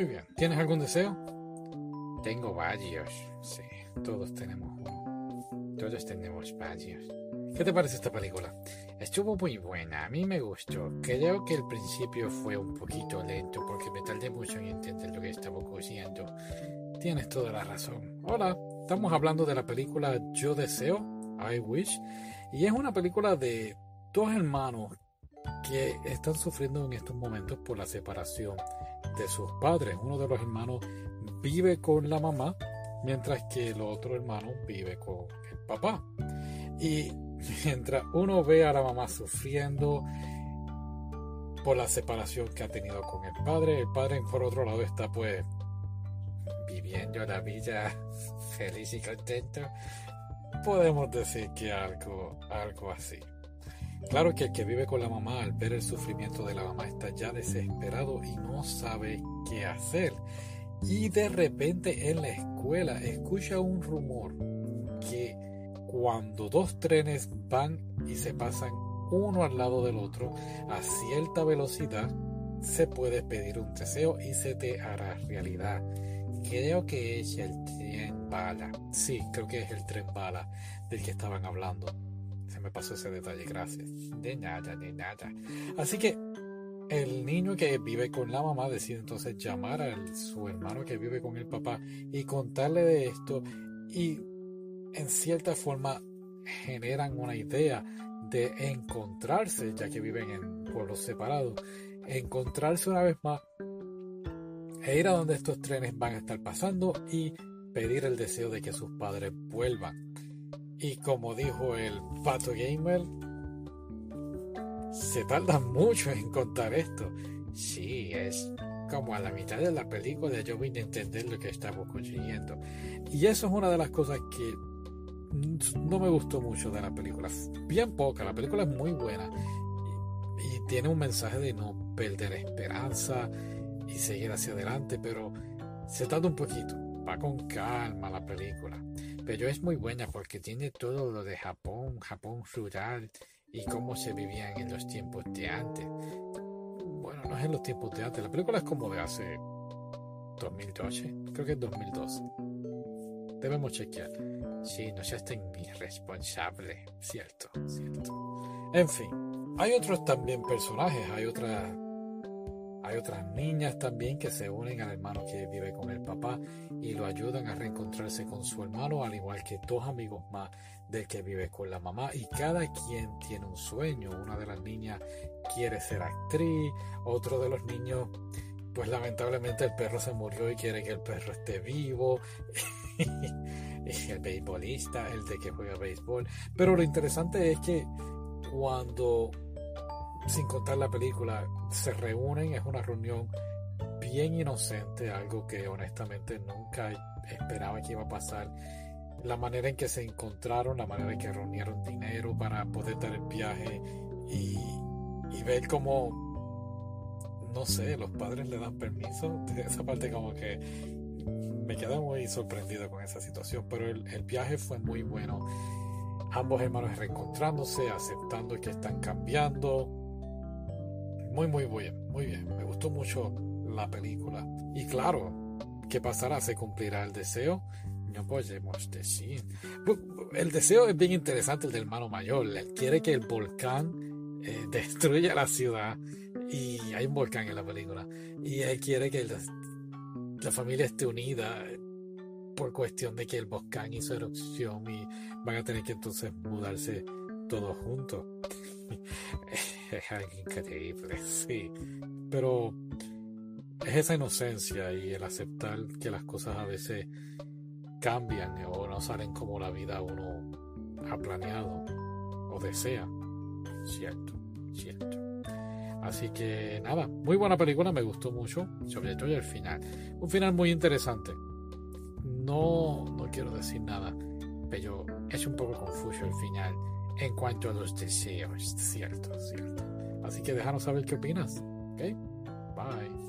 Muy bien. ¿Tienes algún deseo? Tengo varios. Sí, todos tenemos uno. Todos tenemos varios. ¿Qué te parece esta película? Estuvo muy buena, a mí me gustó. Creo que el principio fue un poquito lento porque me tardé mucho en entender lo que estaba ocurriendo. Tienes toda la razón. Hola, estamos hablando de la película Yo Deseo, I Wish, y es una película de dos hermanos que están sufriendo en estos momentos por la separación de sus padres. Uno de los hermanos vive con la mamá, mientras que el otro hermano vive con el papá. Y mientras uno ve a la mamá sufriendo por la separación que ha tenido con el padre, el padre por otro lado está pues viviendo la vida feliz y contento. Podemos decir que algo, algo así. Claro que el que vive con la mamá al ver el sufrimiento de la mamá está ya desesperado y no sabe qué hacer. Y de repente en la escuela escucha un rumor que cuando dos trenes van y se pasan uno al lado del otro a cierta velocidad, se puede pedir un deseo y se te hará realidad. Creo que es el tren bala. Sí, creo que es el tren bala del que estaban hablando me pasó ese detalle, gracias. De nada, de nada. Así que el niño que vive con la mamá decide entonces llamar a su hermano que vive con el papá y contarle de esto y en cierta forma generan una idea de encontrarse, ya que viven en pueblos separados, encontrarse una vez más e ir a donde estos trenes van a estar pasando y pedir el deseo de que sus padres vuelvan. Y como dijo el Pato Gamer, se tarda mucho en contar esto. Sí, es como a la mitad de la película yo vine a entender lo que estamos consiguiendo. Y eso es una de las cosas que no me gustó mucho de la película. Bien poca, la película es muy buena. Y, y tiene un mensaje de no perder esperanza y seguir hacia adelante, pero se tarda un poquito. Va con calma la película. Pero es muy buena porque tiene todo lo de Japón, Japón rural y cómo se vivían en los tiempos de antes. Bueno, no es en los tiempos de antes, la película es como de hace 2012, creo que es 2012. Debemos chequear. Sí, no seas tan irresponsable, cierto, cierto. En fin, hay otros también personajes, hay otras hay otras niñas también que se unen al hermano que vive con el papá y lo ayudan a reencontrarse con su hermano, al igual que dos amigos más del que vive con la mamá. Y cada quien tiene un sueño. Una de las niñas quiere ser actriz, otro de los niños, pues lamentablemente el perro se murió y quiere que el perro esté vivo. el beisbolista, el de que juega béisbol. Pero lo interesante es que cuando sin contar la película, se reúnen, es una reunión bien inocente, algo que honestamente nunca esperaba que iba a pasar. La manera en que se encontraron, la manera en que reunieron dinero para poder dar el viaje y, y ver cómo, no sé, los padres le dan permiso. Esa parte como que me quedé muy sorprendido con esa situación, pero el, el viaje fue muy bueno. Ambos hermanos reencontrándose, aceptando que están cambiando, muy, muy bien, muy bien. Me gustó mucho la película. Y claro, ¿qué pasará? ¿Se cumplirá el deseo? No podemos decir. El deseo es bien interesante, el del hermano mayor. Él quiere que el volcán eh, destruya la ciudad. Y hay un volcán en la película. Y él quiere que la familia esté unida por cuestión de que el volcán hizo erupción y van a tener que entonces mudarse todos juntos. es algo increíble, sí. Pero es esa inocencia y el aceptar que las cosas a veces cambian o no salen como la vida uno ha planeado o desea. Cierto, cierto. Así que nada, muy buena película, me gustó mucho, sobre todo el final. Un final muy interesante. No, no quiero decir nada, pero es un poco confuso el final en cuanto a los deseos, cierto, cierto. Así que déjanos saber qué opinas. ¿Ok? Bye.